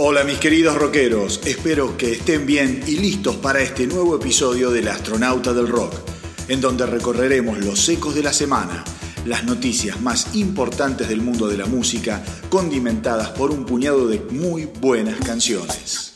Hola mis queridos rockeros, espero que estén bien y listos para este nuevo episodio del Astronauta del Rock, en donde recorreremos los ecos de la semana, las noticias más importantes del mundo de la música, condimentadas por un puñado de muy buenas canciones.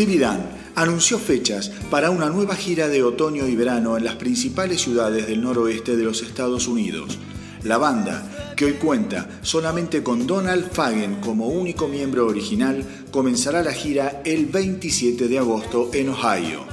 Steely Dan anunció fechas para una nueva gira de otoño y verano en las principales ciudades del noroeste de los Estados Unidos. La banda, que hoy cuenta solamente con Donald Fagen como único miembro original, comenzará la gira el 27 de agosto en Ohio.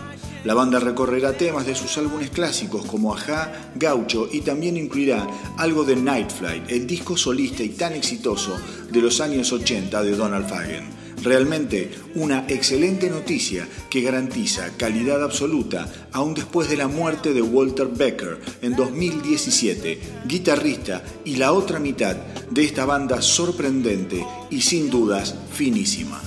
La banda recorrerá temas de sus álbumes clásicos como Aja, Gaucho y también incluirá algo de Night Flight, el disco solista y tan exitoso de los años 80 de Donald Fagen. Realmente una excelente noticia que garantiza calidad absoluta aún después de la muerte de Walter Becker en 2017, guitarrista y la otra mitad de esta banda sorprendente y sin dudas finísima.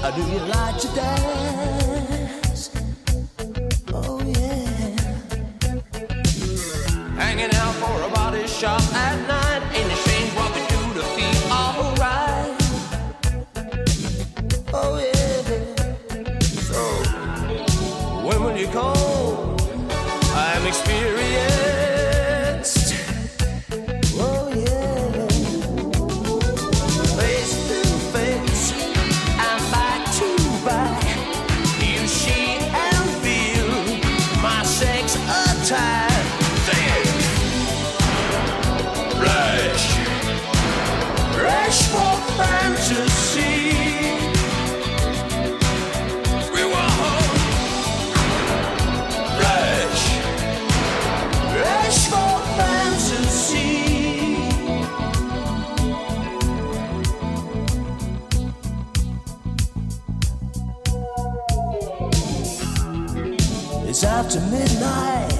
Do you like to dance? Oh yeah. Hanging out for a body shop at night. After midnight.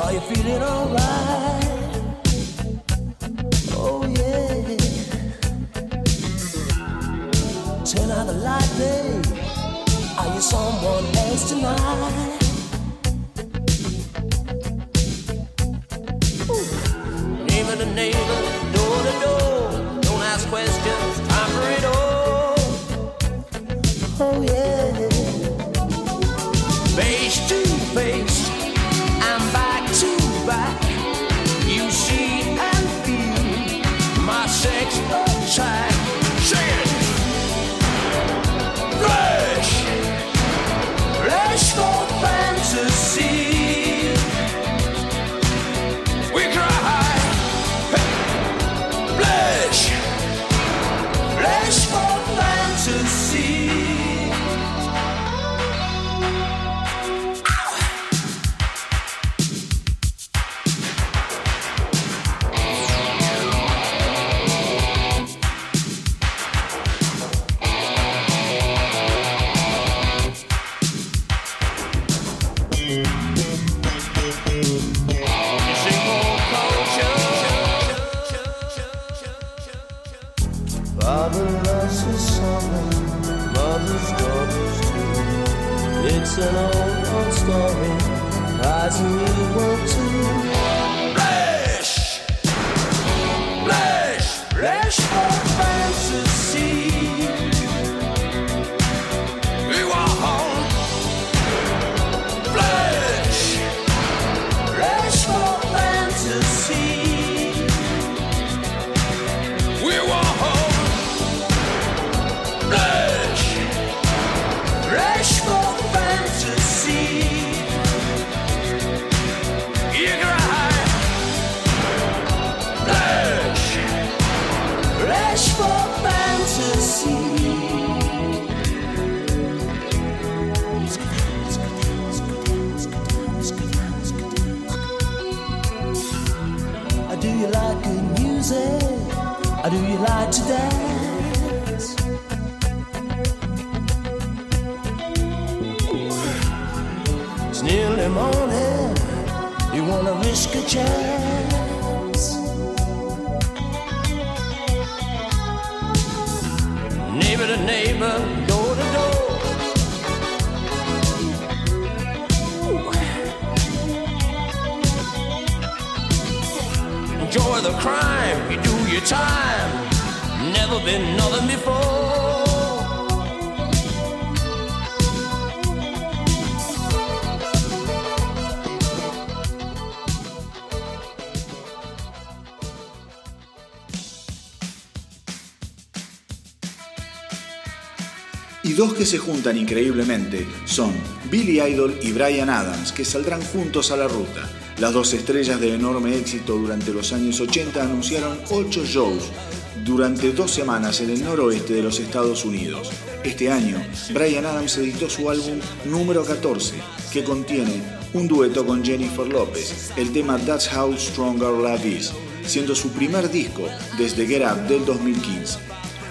Are you feeling alright? Oh yeah. Turn out the light, babe. Are you someone else tonight? Or do you like to dance? It's nearly morning. You wanna risk a chance? Neighbor to neighbor, your time. Never been before. Y dos que se juntan increíblemente son Billy Idol y Brian Adams, que saldrán juntos a la ruta. Las dos estrellas de enorme éxito durante los años 80 anunciaron ocho shows durante dos semanas en el noroeste de los Estados Unidos. Este año, Brian Adams editó su álbum número 14, que contiene un dueto con Jennifer López, el tema That's How Strong Love Is, siendo su primer disco desde Get Up del 2015.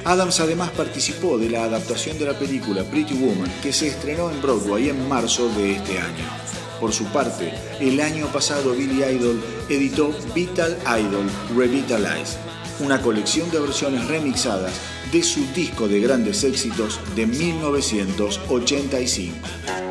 Adams además participó de la adaptación de la película Pretty Woman que se estrenó en Broadway en marzo de este año. Por su parte, el año pasado Billy Idol editó Vital Idol Revitalize, una colección de versiones remixadas de su disco de grandes éxitos de 1985.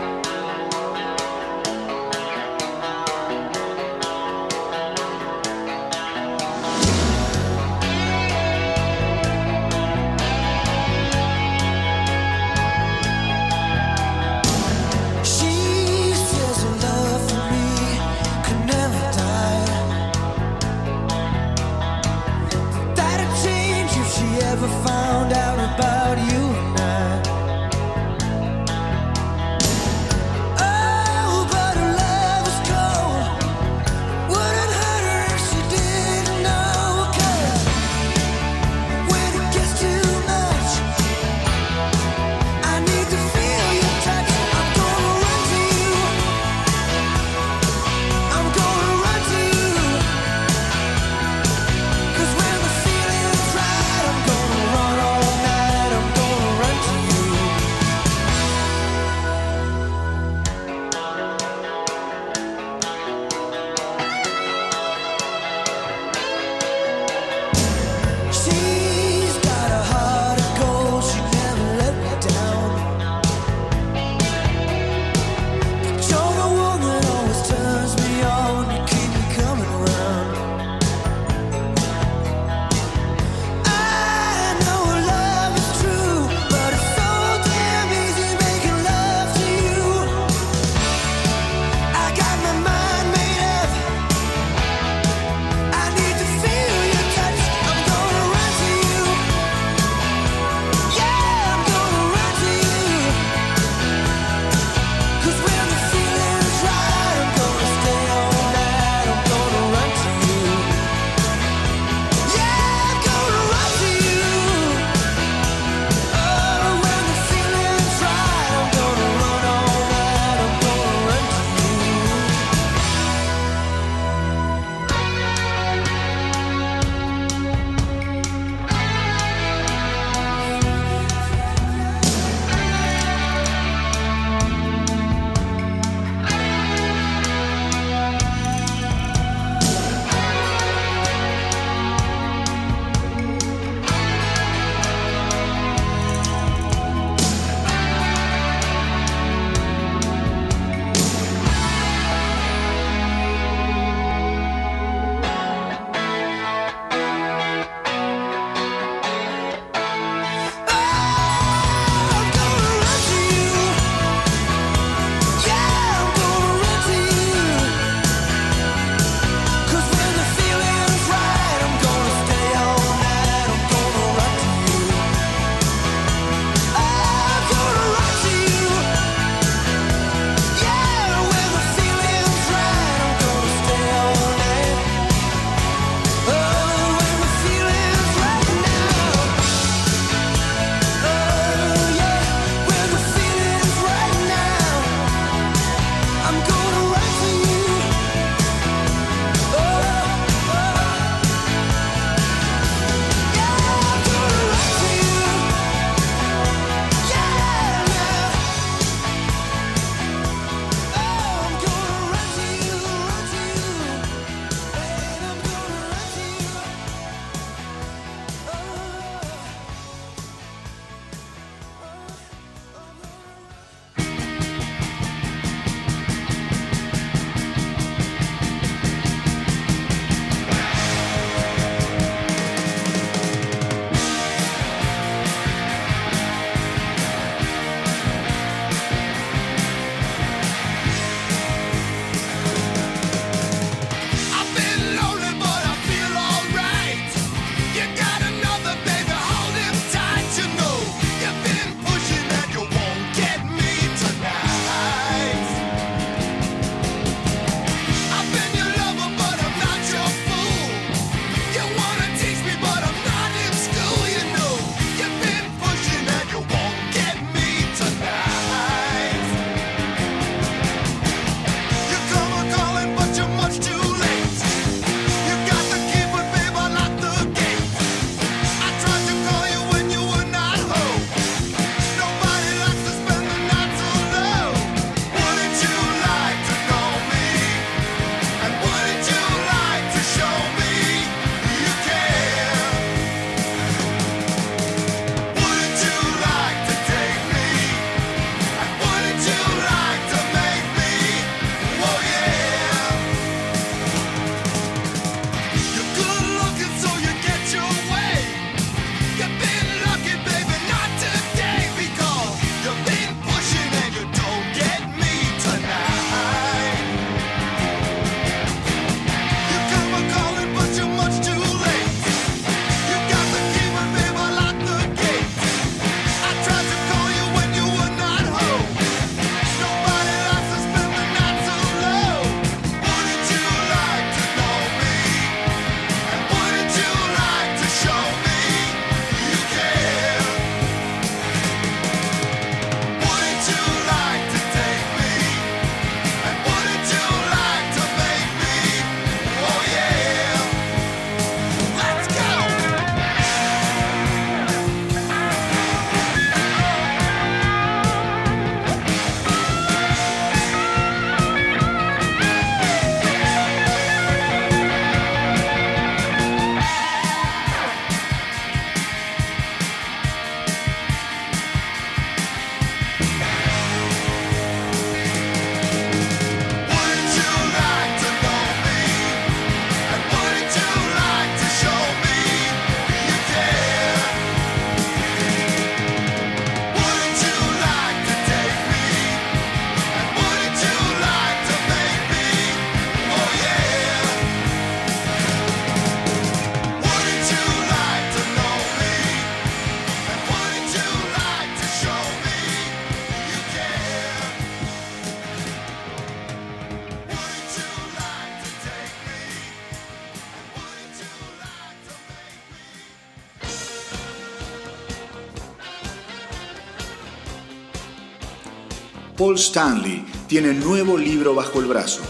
Paul Stanley tiene nuevo libro bajo el brazo,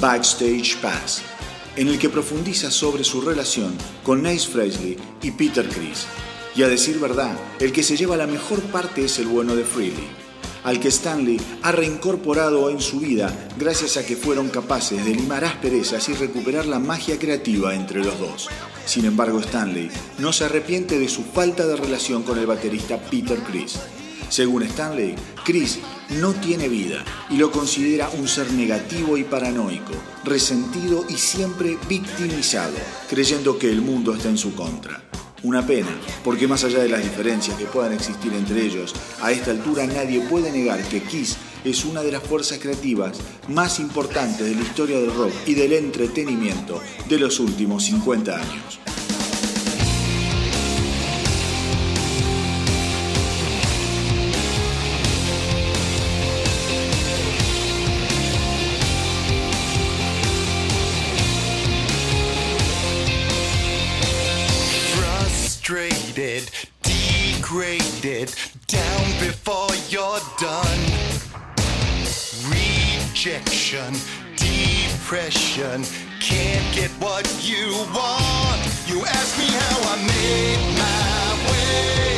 Backstage Pass, en el que profundiza sobre su relación con Nice Fresley y Peter Criss. Y a decir verdad, el que se lleva la mejor parte es el bueno de Freely, al que Stanley ha reincorporado en su vida gracias a que fueron capaces de limar asperezas y recuperar la magia creativa entre los dos. Sin embargo, Stanley no se arrepiente de su falta de relación con el baterista Peter Criss. Según Stanley, Chris no tiene vida y lo considera un ser negativo y paranoico, resentido y siempre victimizado, creyendo que el mundo está en su contra. Una pena, porque más allá de las diferencias que puedan existir entre ellos, a esta altura nadie puede negar que Kiss es una de las fuerzas creativas más importantes de la historia del rock y del entretenimiento de los últimos 50 años. Rejection, depression, can't get what you want. You ask me how I made my way.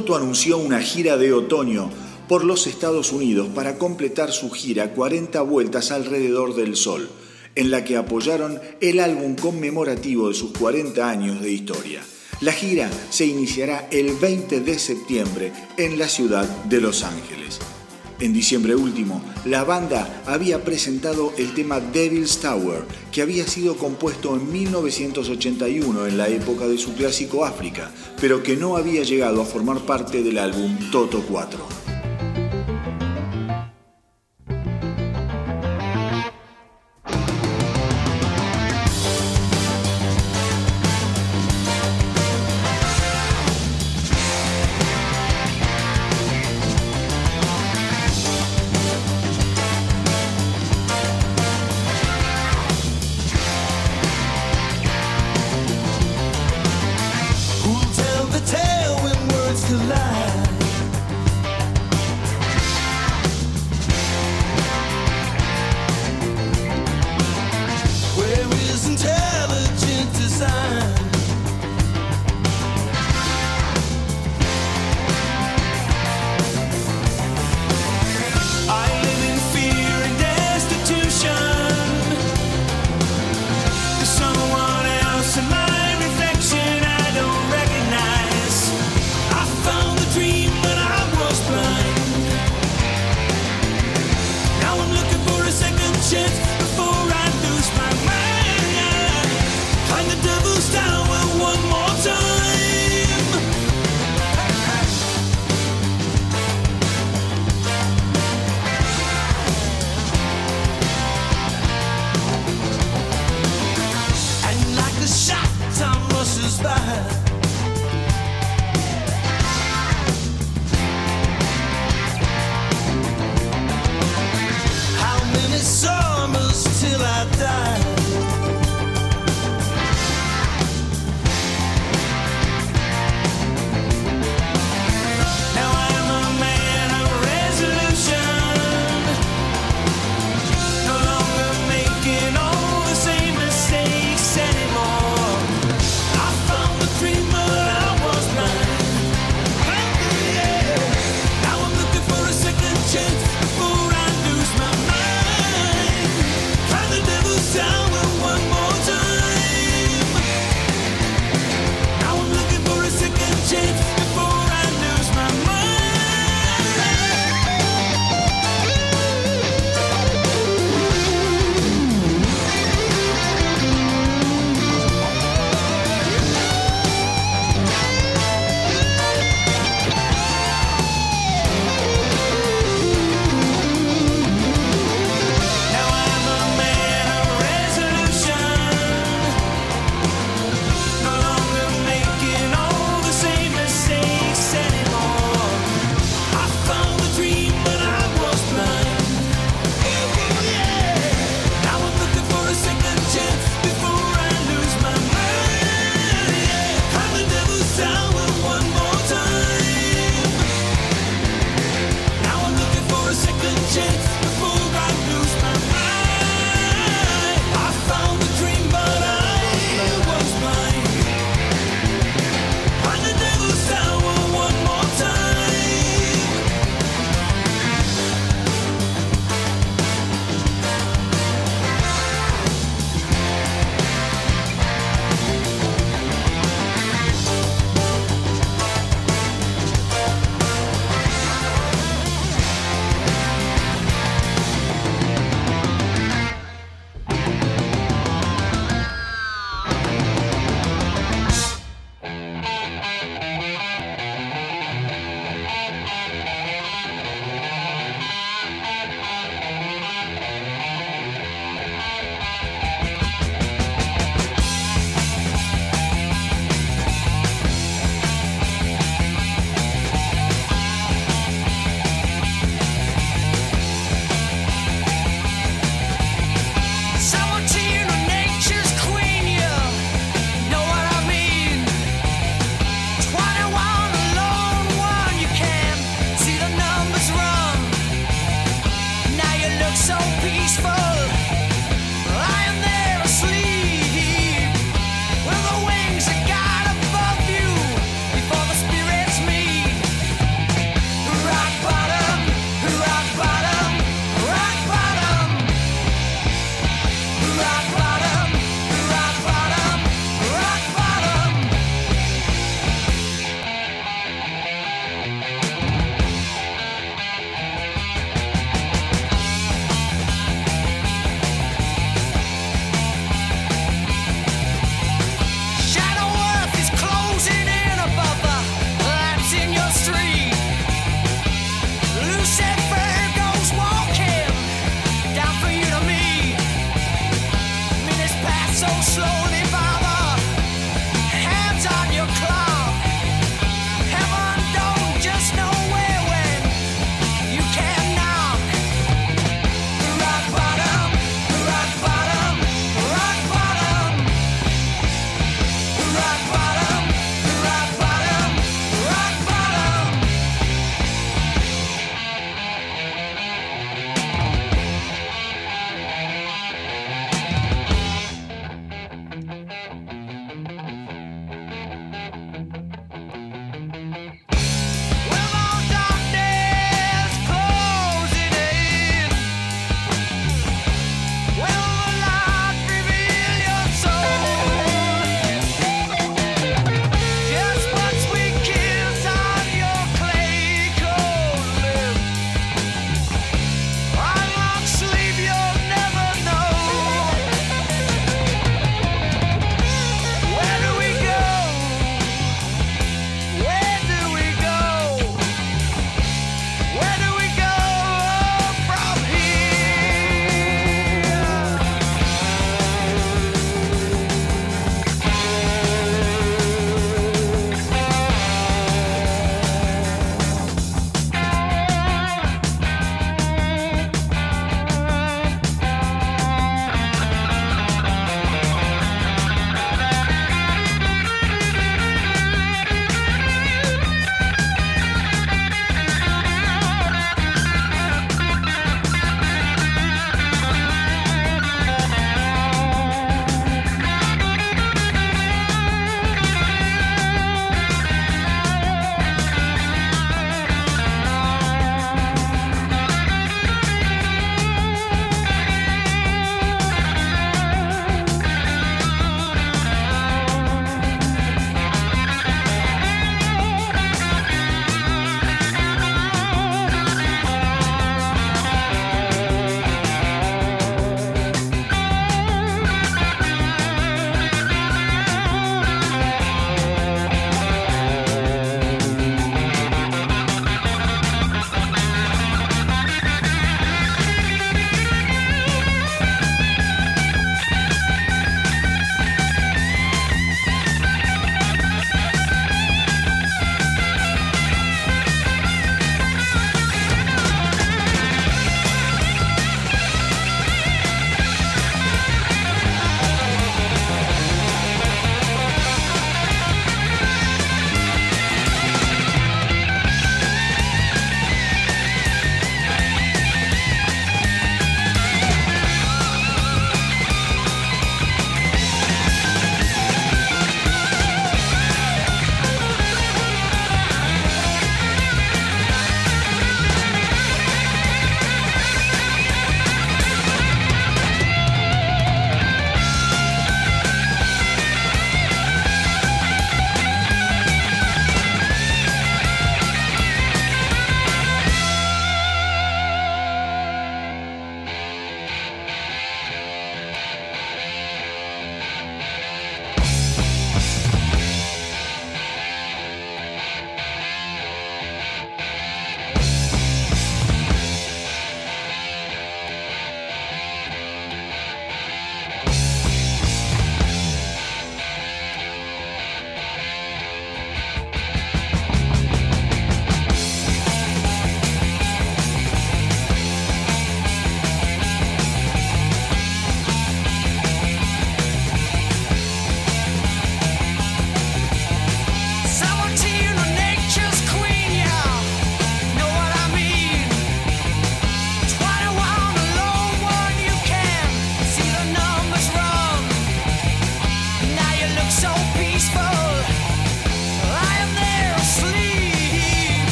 Toto anunció una gira de otoño por los Estados Unidos para completar su gira 40 vueltas alrededor del Sol, en la que apoyaron el álbum conmemorativo de sus 40 años de historia. La gira se iniciará el 20 de septiembre en la ciudad de Los Ángeles. En diciembre último, la banda había presentado el tema Devil's Tower, que había sido compuesto en 1981 en la época de su clásico África, pero que no había llegado a formar parte del álbum Toto 4.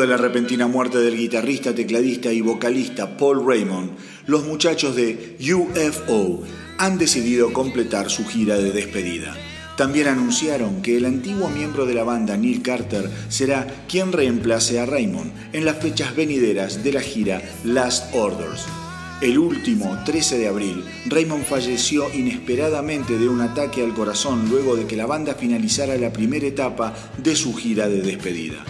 De la repentina muerte del guitarrista, tecladista y vocalista Paul Raymond, los muchachos de UFO han decidido completar su gira de despedida. También anunciaron que el antiguo miembro de la banda, Neil Carter, será quien reemplace a Raymond en las fechas venideras de la gira Last Orders. El último 13 de abril, Raymond falleció inesperadamente de un ataque al corazón luego de que la banda finalizara la primera etapa de su gira de despedida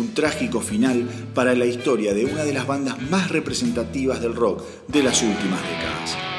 un trágico final para la historia de una de las bandas más representativas del rock de las últimas décadas.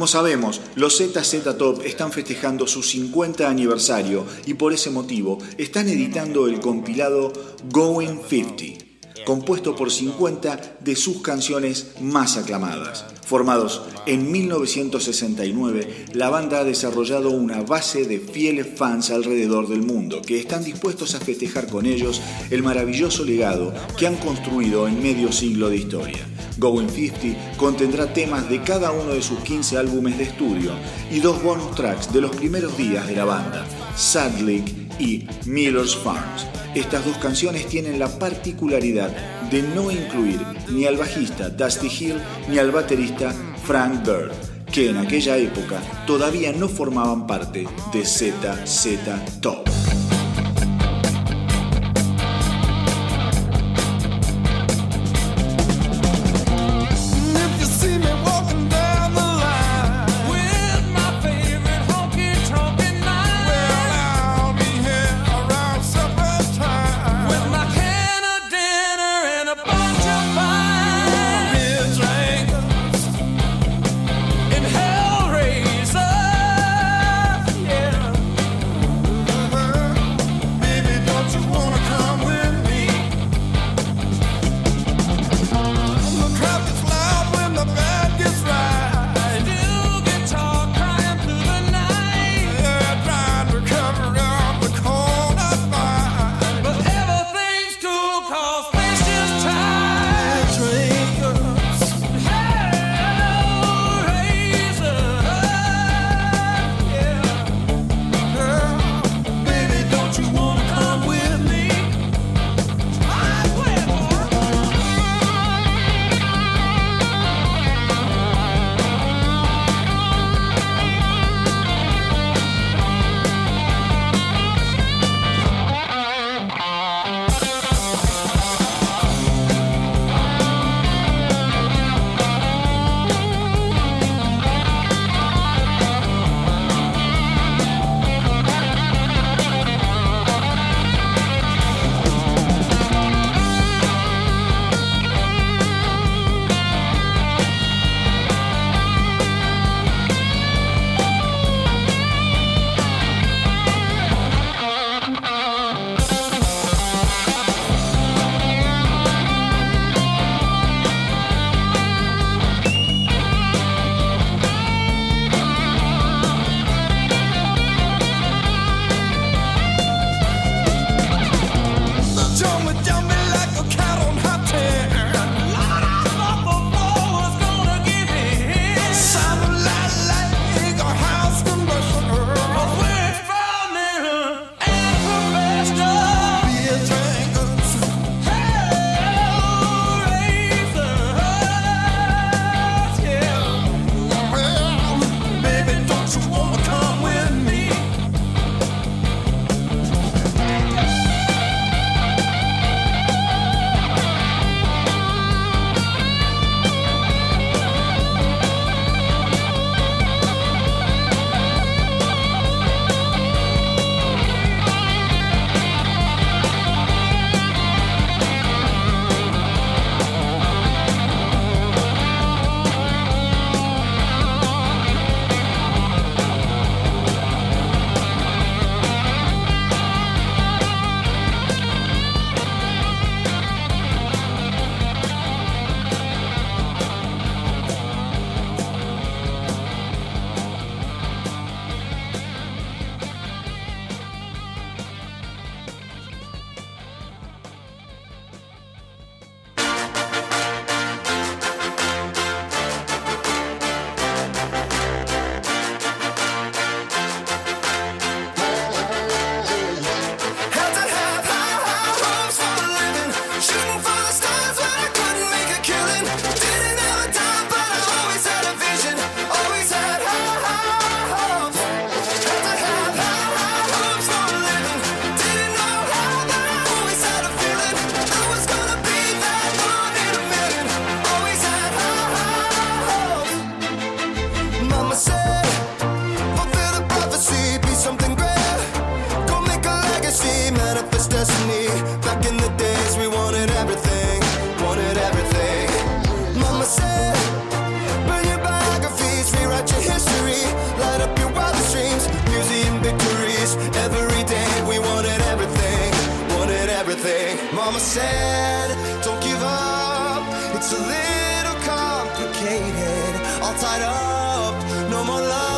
Como sabemos, los ZZ Top están festejando su 50 aniversario y por ese motivo están editando el compilado Going 50 compuesto por 50 de sus canciones más aclamadas. Formados en 1969, la banda ha desarrollado una base de fieles fans alrededor del mundo que están dispuestos a festejar con ellos el maravilloso legado que han construido en medio siglo de historia. Going 50 contendrá temas de cada uno de sus 15 álbumes de estudio y dos bonus tracks de los primeros días de la banda, Sadlick y Miller's Farms. Estas dos canciones tienen la particularidad de no incluir ni al bajista Dusty Hill ni al baterista Frank Bird, que en aquella época todavía no formaban parte de ZZ Top. no more love.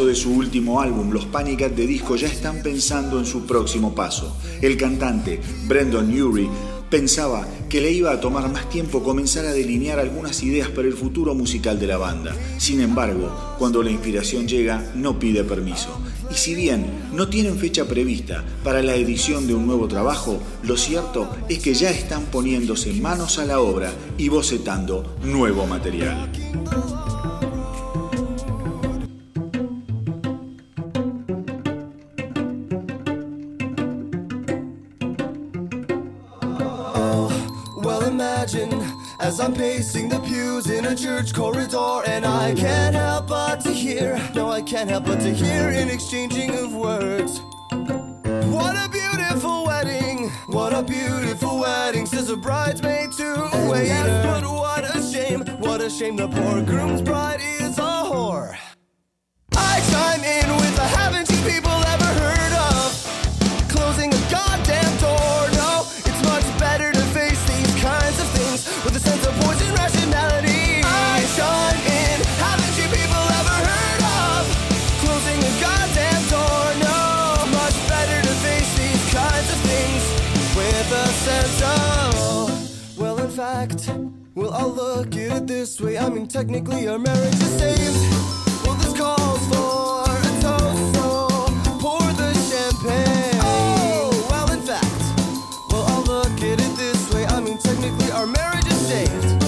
de su último álbum, los Panic de disco ya están pensando en su próximo paso. El cantante Brandon Urie pensaba que le iba a tomar más tiempo comenzar a delinear algunas ideas para el futuro musical de la banda. Sin embargo, cuando la inspiración llega, no pide permiso. Y si bien no tienen fecha prevista para la edición de un nuevo trabajo, lo cierto es que ya están poniéndose manos a la obra y bocetando nuevo material. pacing the pews in a church corridor, and I can't help but to hear. No, I can't help but to hear an exchanging of words. What a beautiful wedding! What a beautiful wedding! Says a bridesmaid to a waiter. But what a shame! What a shame! The poor groom's bride is a whore. I chime in with the haven't you people ever heard of? look at it this way, I mean, technically our marriage is saved. Well, this calls for a toast, so pour the champagne. Oh, well, in fact, well, I'll look at it this way, I mean, technically our marriage is saved.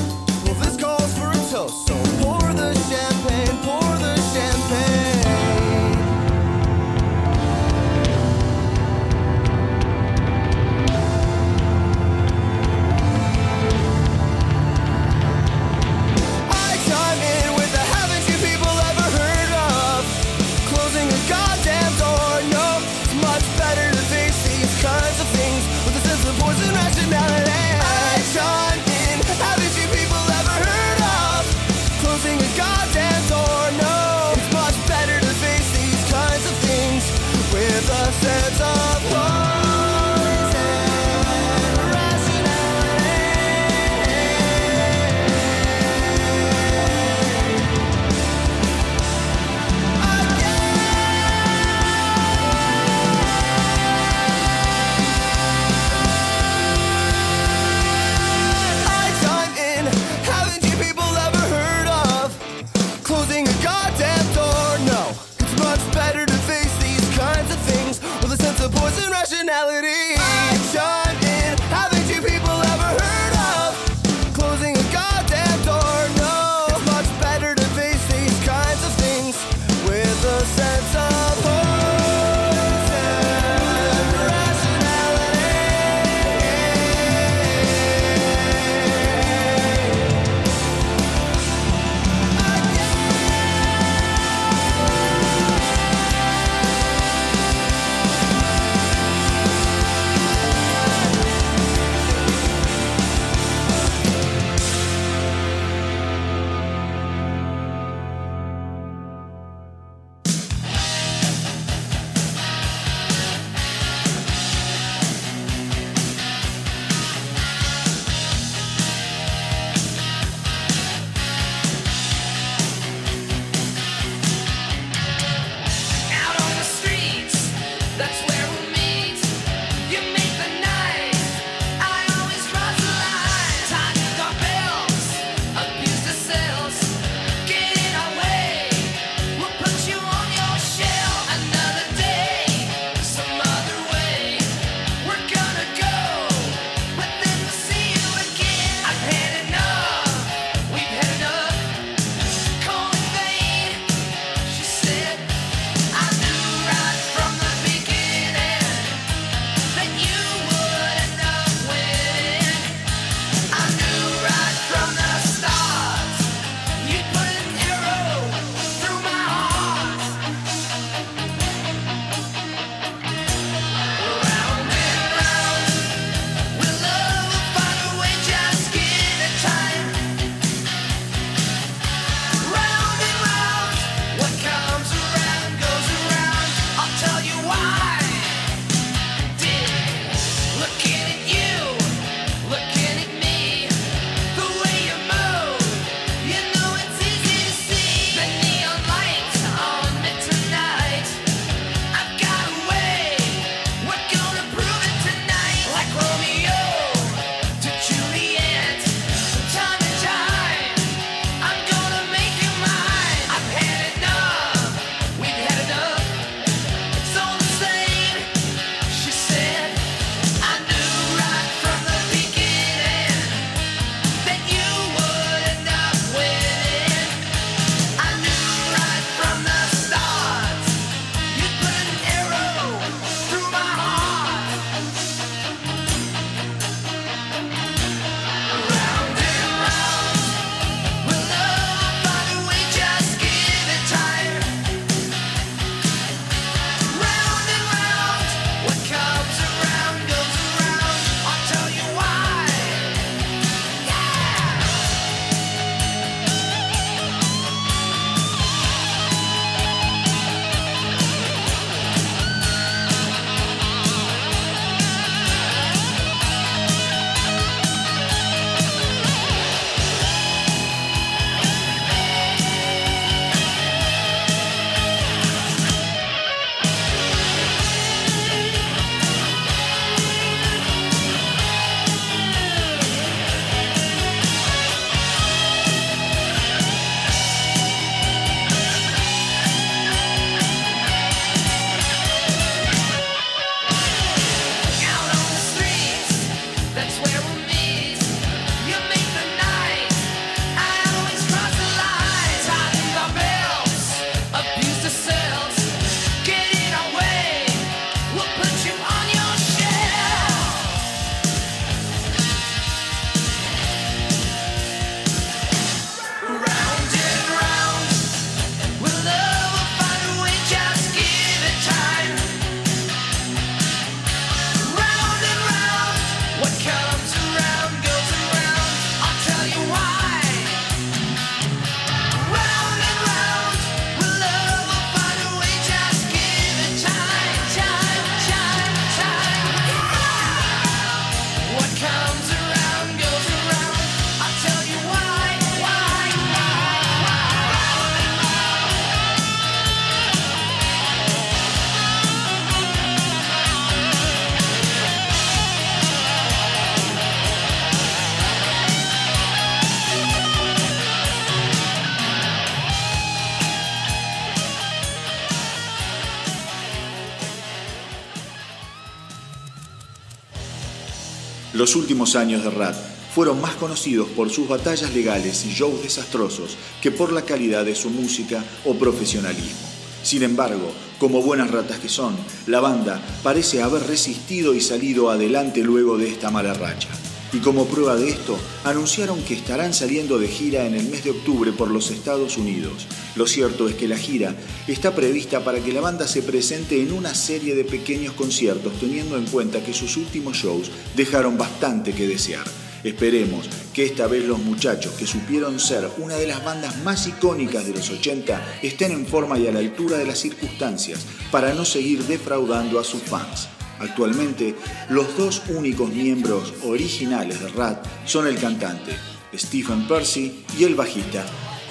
Los últimos años de Rat fueron más conocidos por sus batallas legales y shows desastrosos que por la calidad de su música o profesionalismo. Sin embargo, como buenas ratas que son, la banda parece haber resistido y salido adelante luego de esta mala racha. Y como prueba de esto, anunciaron que estarán saliendo de gira en el mes de octubre por los Estados Unidos. Lo cierto es que la gira está prevista para que la banda se presente en una serie de pequeños conciertos, teniendo en cuenta que sus últimos shows dejaron bastante que desear. Esperemos que esta vez los muchachos que supieron ser una de las bandas más icónicas de los 80 estén en forma y a la altura de las circunstancias para no seguir defraudando a sus fans. Actualmente, los dos únicos miembros originales de Rat son el cantante Stephen Percy y el bajista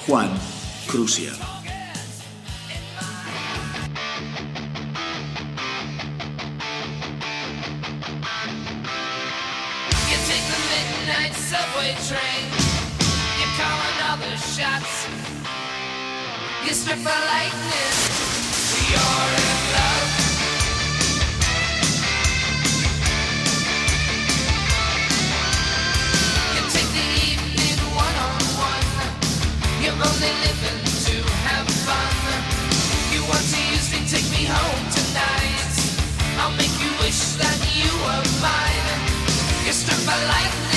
Juan Crucial. train. You call another shots. You strip a I'll make you wish that you were mine. You strip a lightning.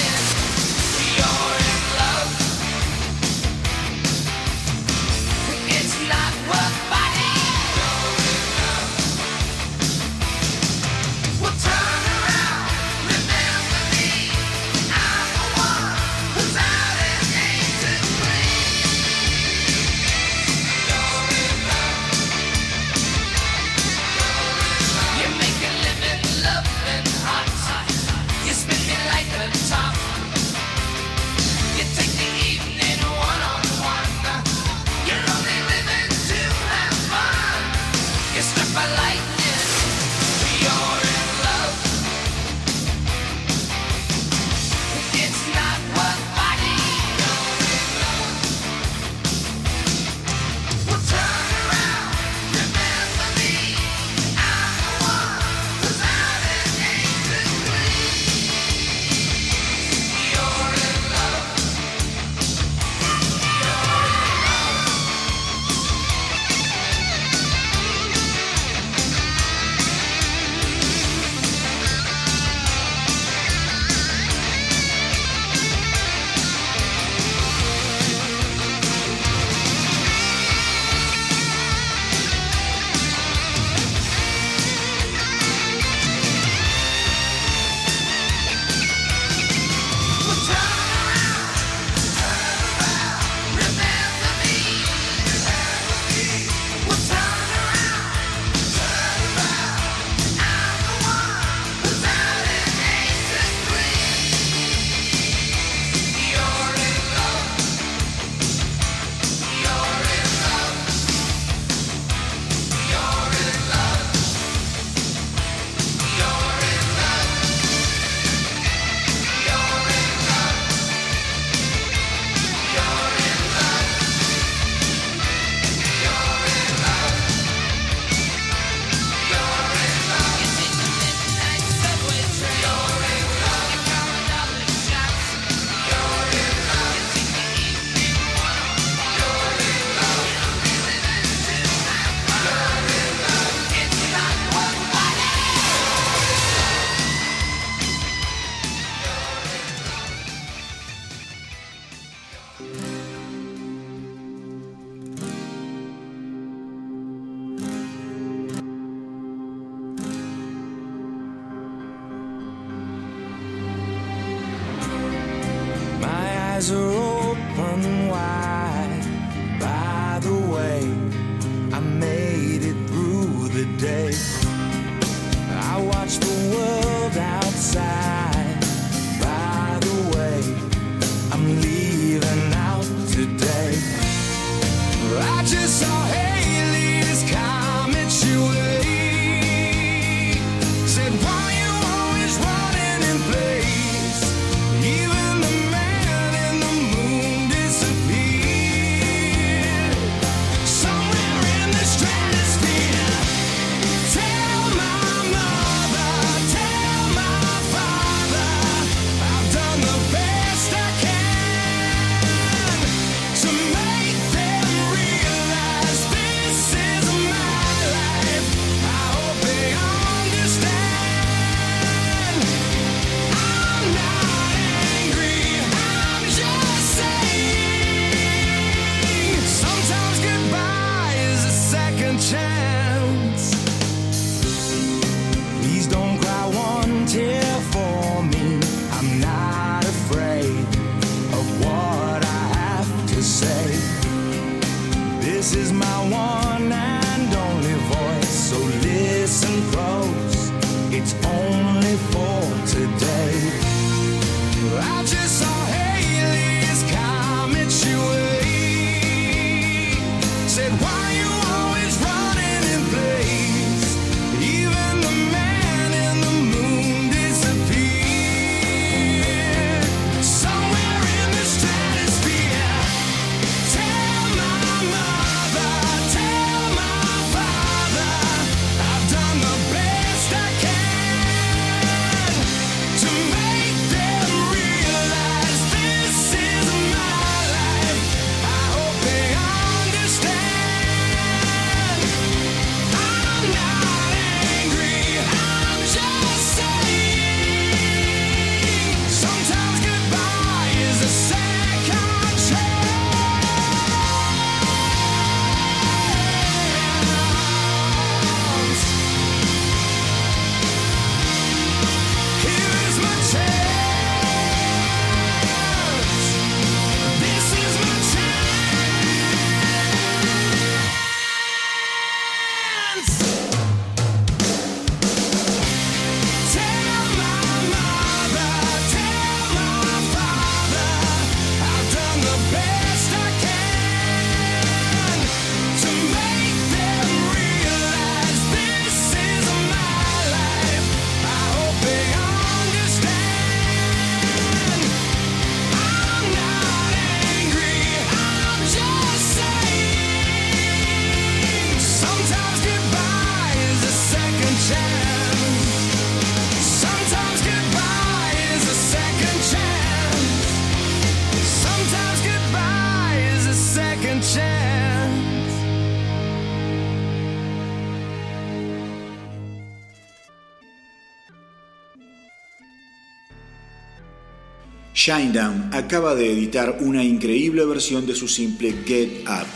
Shinedown acaba de editar una increíble versión de su simple Get Up,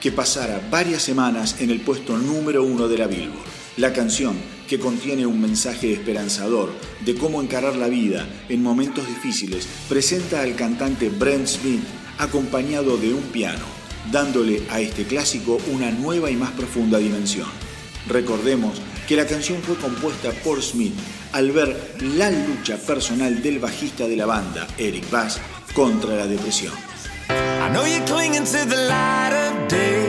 que pasará varias semanas en el puesto número uno de la Billboard. La canción, que contiene un mensaje esperanzador de cómo encarar la vida en momentos difíciles, presenta al cantante Brent Smith acompañado de un piano, dándole a este clásico una nueva y más profunda dimensión. Recordemos que la canción fue compuesta por Smith al ver la lucha personal del bajista de la banda, Eric Bass, contra la depresión. I know you're clinging to the light of day.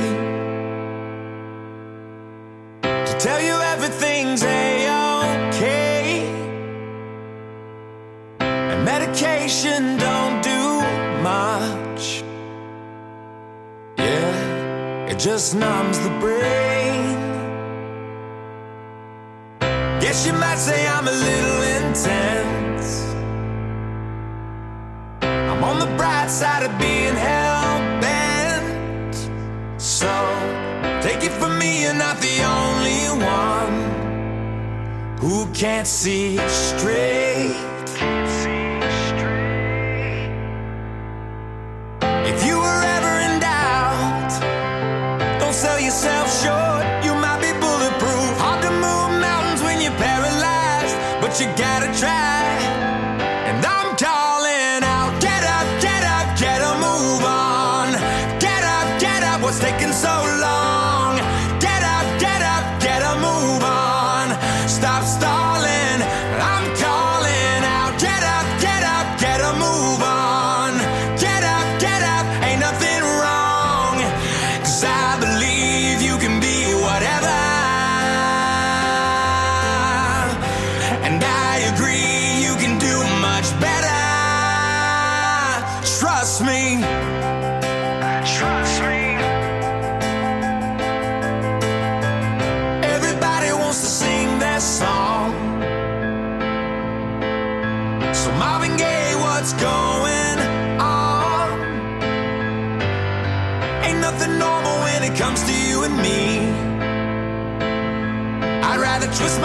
To tell you everything's a-okay. And medication don't do much. Yeah, it just numbs the brain. Guess you might say I'm a little intense. I'm on the bright side of being hell bent. So take it from me, you're not the only one who can't see straight.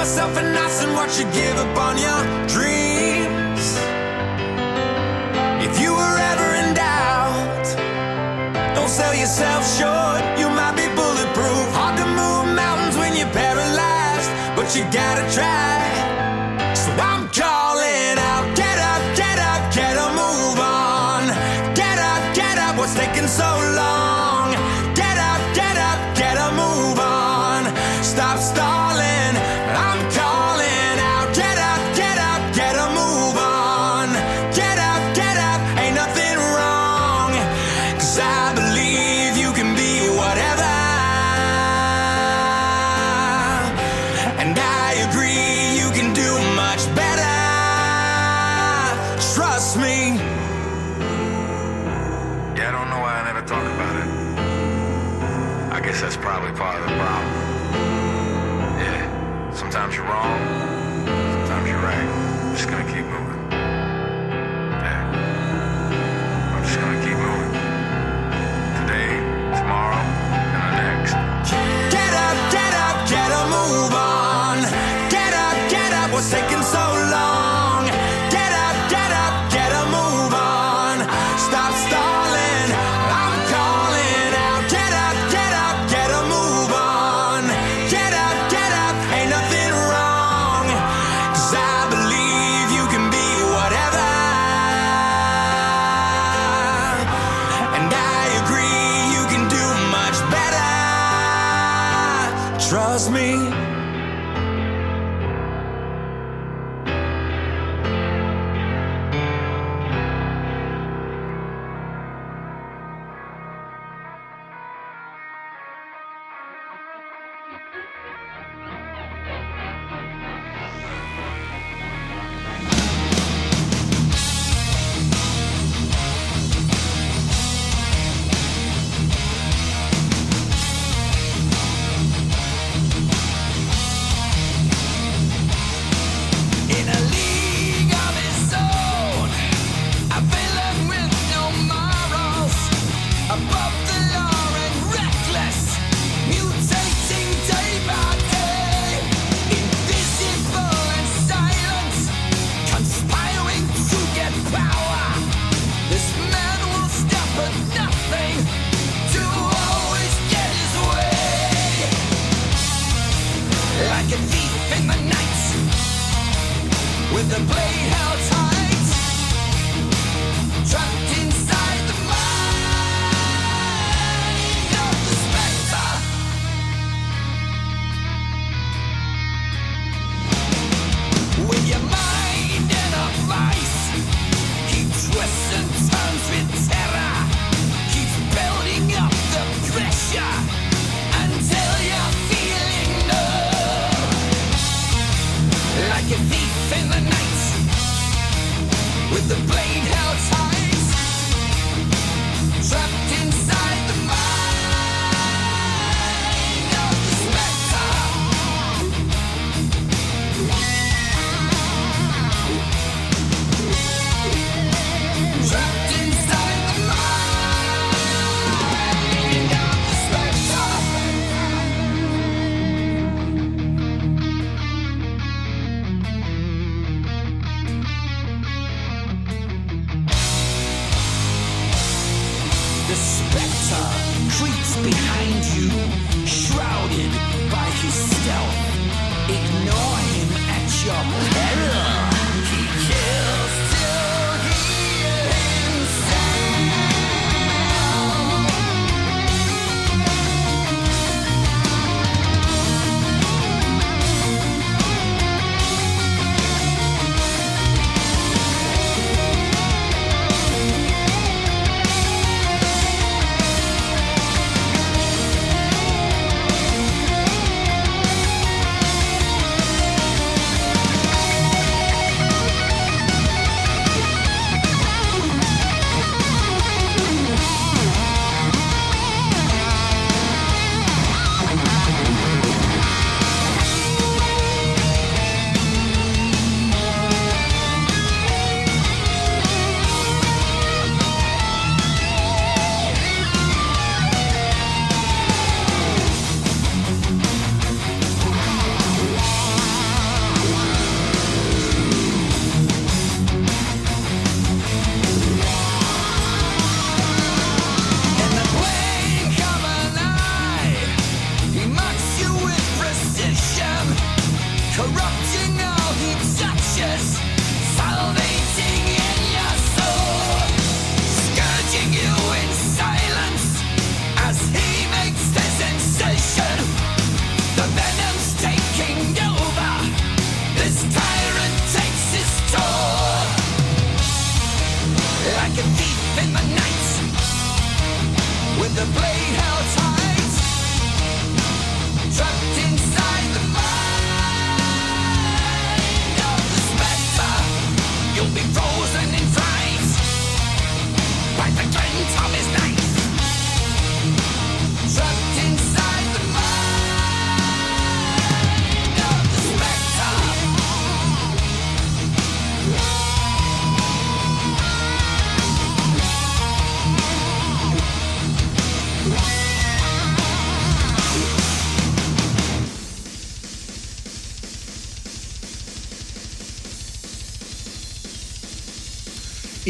Myself knots than watch you give up on your dreams. If you were ever in doubt, don't sell yourself short. You might be bulletproof. Hard to move mountains when you're paralyzed, but you gotta try.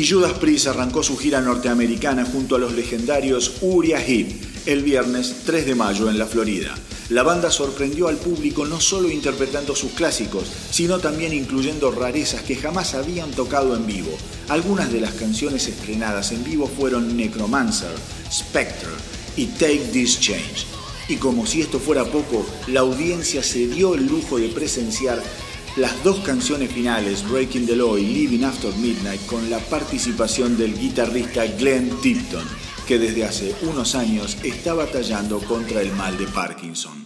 Judas Priest arrancó su gira norteamericana junto a los legendarios Uriah Heep el viernes 3 de mayo en la Florida. La banda sorprendió al público no solo interpretando sus clásicos, sino también incluyendo rarezas que jamás habían tocado en vivo. Algunas de las canciones estrenadas en vivo fueron Necromancer, Spectre y Take This Change. Y como si esto fuera poco, la audiencia se dio el lujo de presenciar las dos canciones finales, Breaking the Law y Living After Midnight, con la participación del guitarrista Glenn Tipton, que desde hace unos años está batallando contra el mal de Parkinson.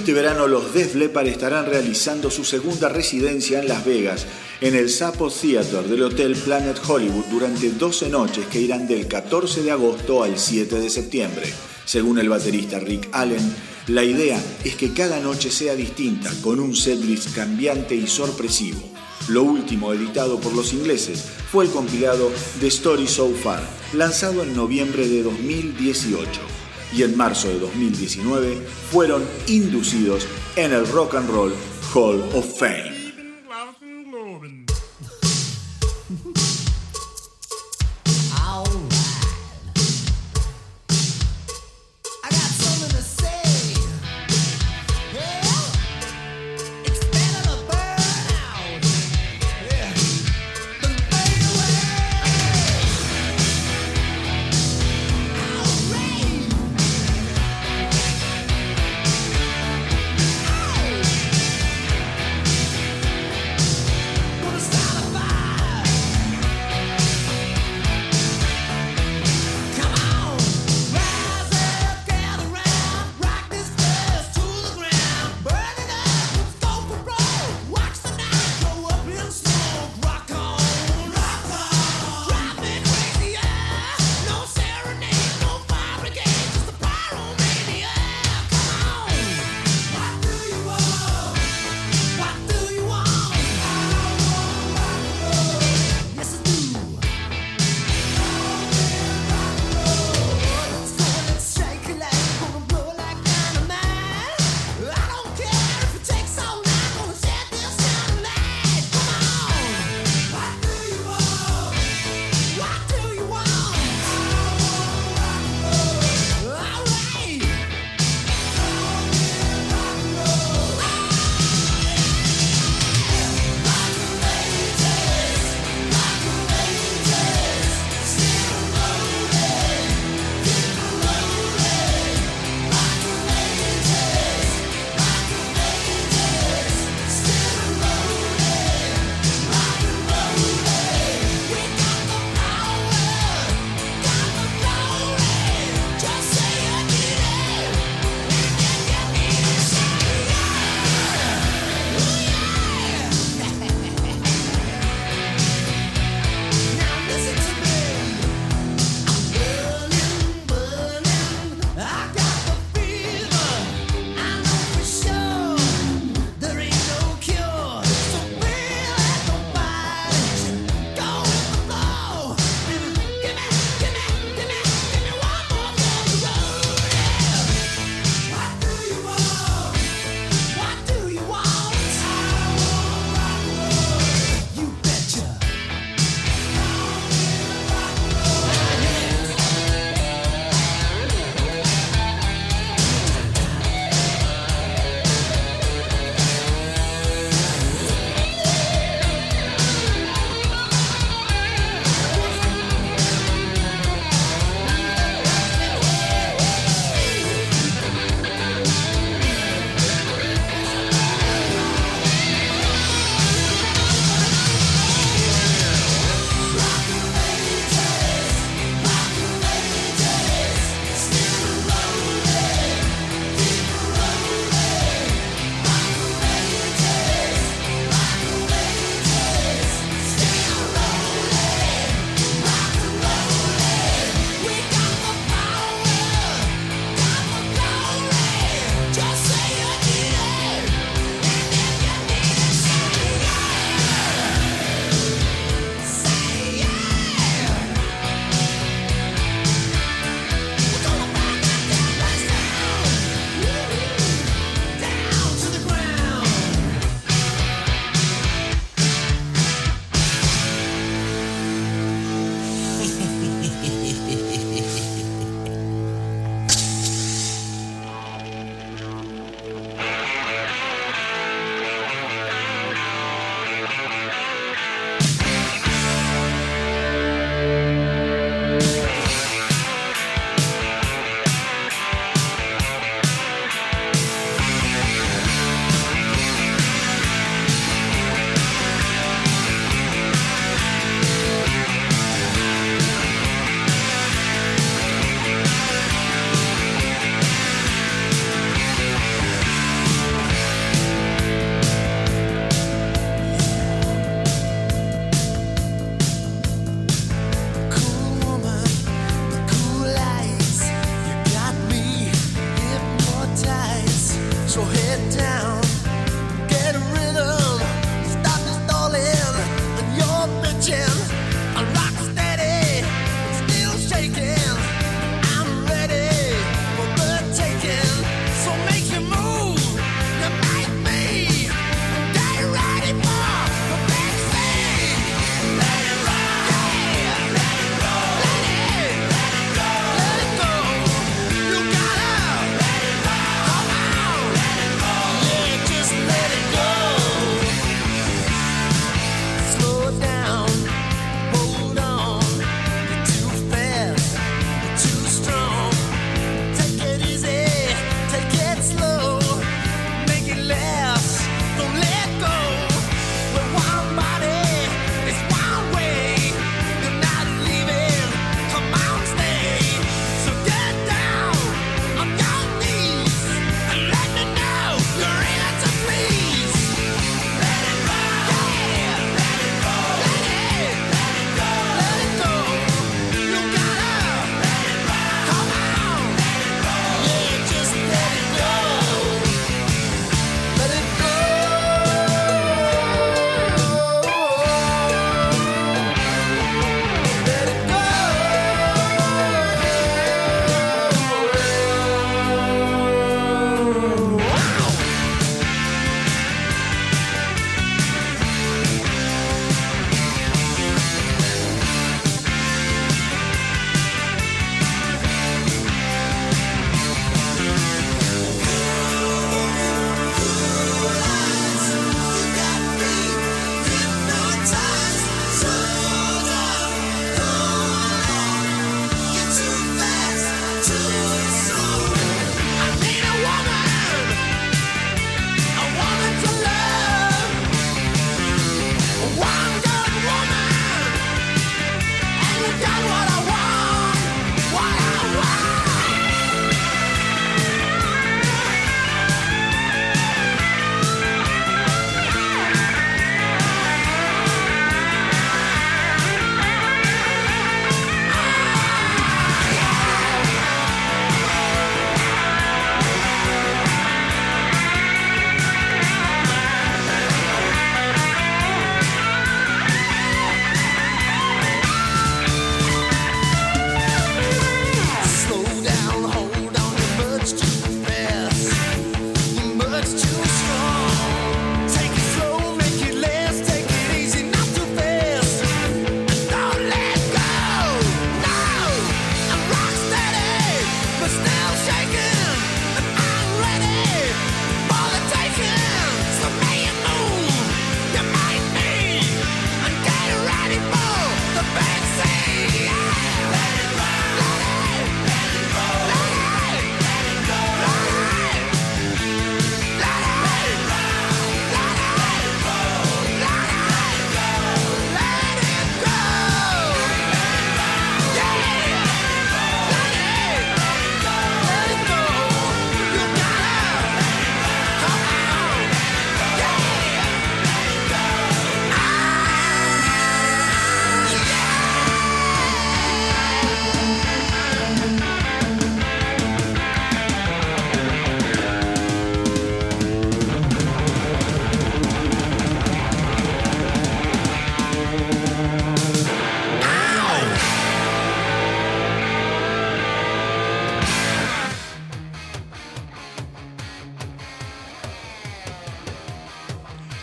Este verano los Def Leppard estarán realizando su segunda residencia en Las Vegas, en el Sapo Theater del Hotel Planet Hollywood durante 12 noches que irán del 14 de agosto al 7 de septiembre. Según el baterista Rick Allen, la idea es que cada noche sea distinta, con un setlist cambiante y sorpresivo. Lo último editado por los ingleses fue el compilado The Story So Far, lanzado en noviembre de 2018 y en marzo de 2019 fueron inducidos en el Rock and Roll Hall of Fame.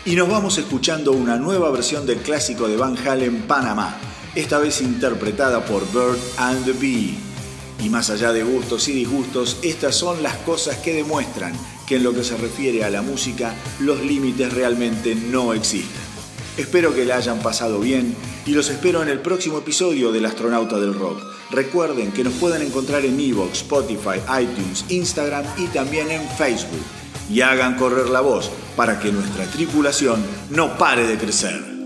Y nos vamos escuchando una nueva versión del clásico de Van Halen, Panamá, esta vez interpretada por Bird and the Bee. Y más allá de gustos y disgustos, estas son las cosas que demuestran que en lo que se refiere a la música, los límites realmente no existen. Espero que la hayan pasado bien y los espero en el próximo episodio del Astronauta del Rock. Recuerden que nos pueden encontrar en Evox, Spotify, iTunes, Instagram y también en Facebook. Y hagan correr la voz para que nuestra tripulación no pare de crecer.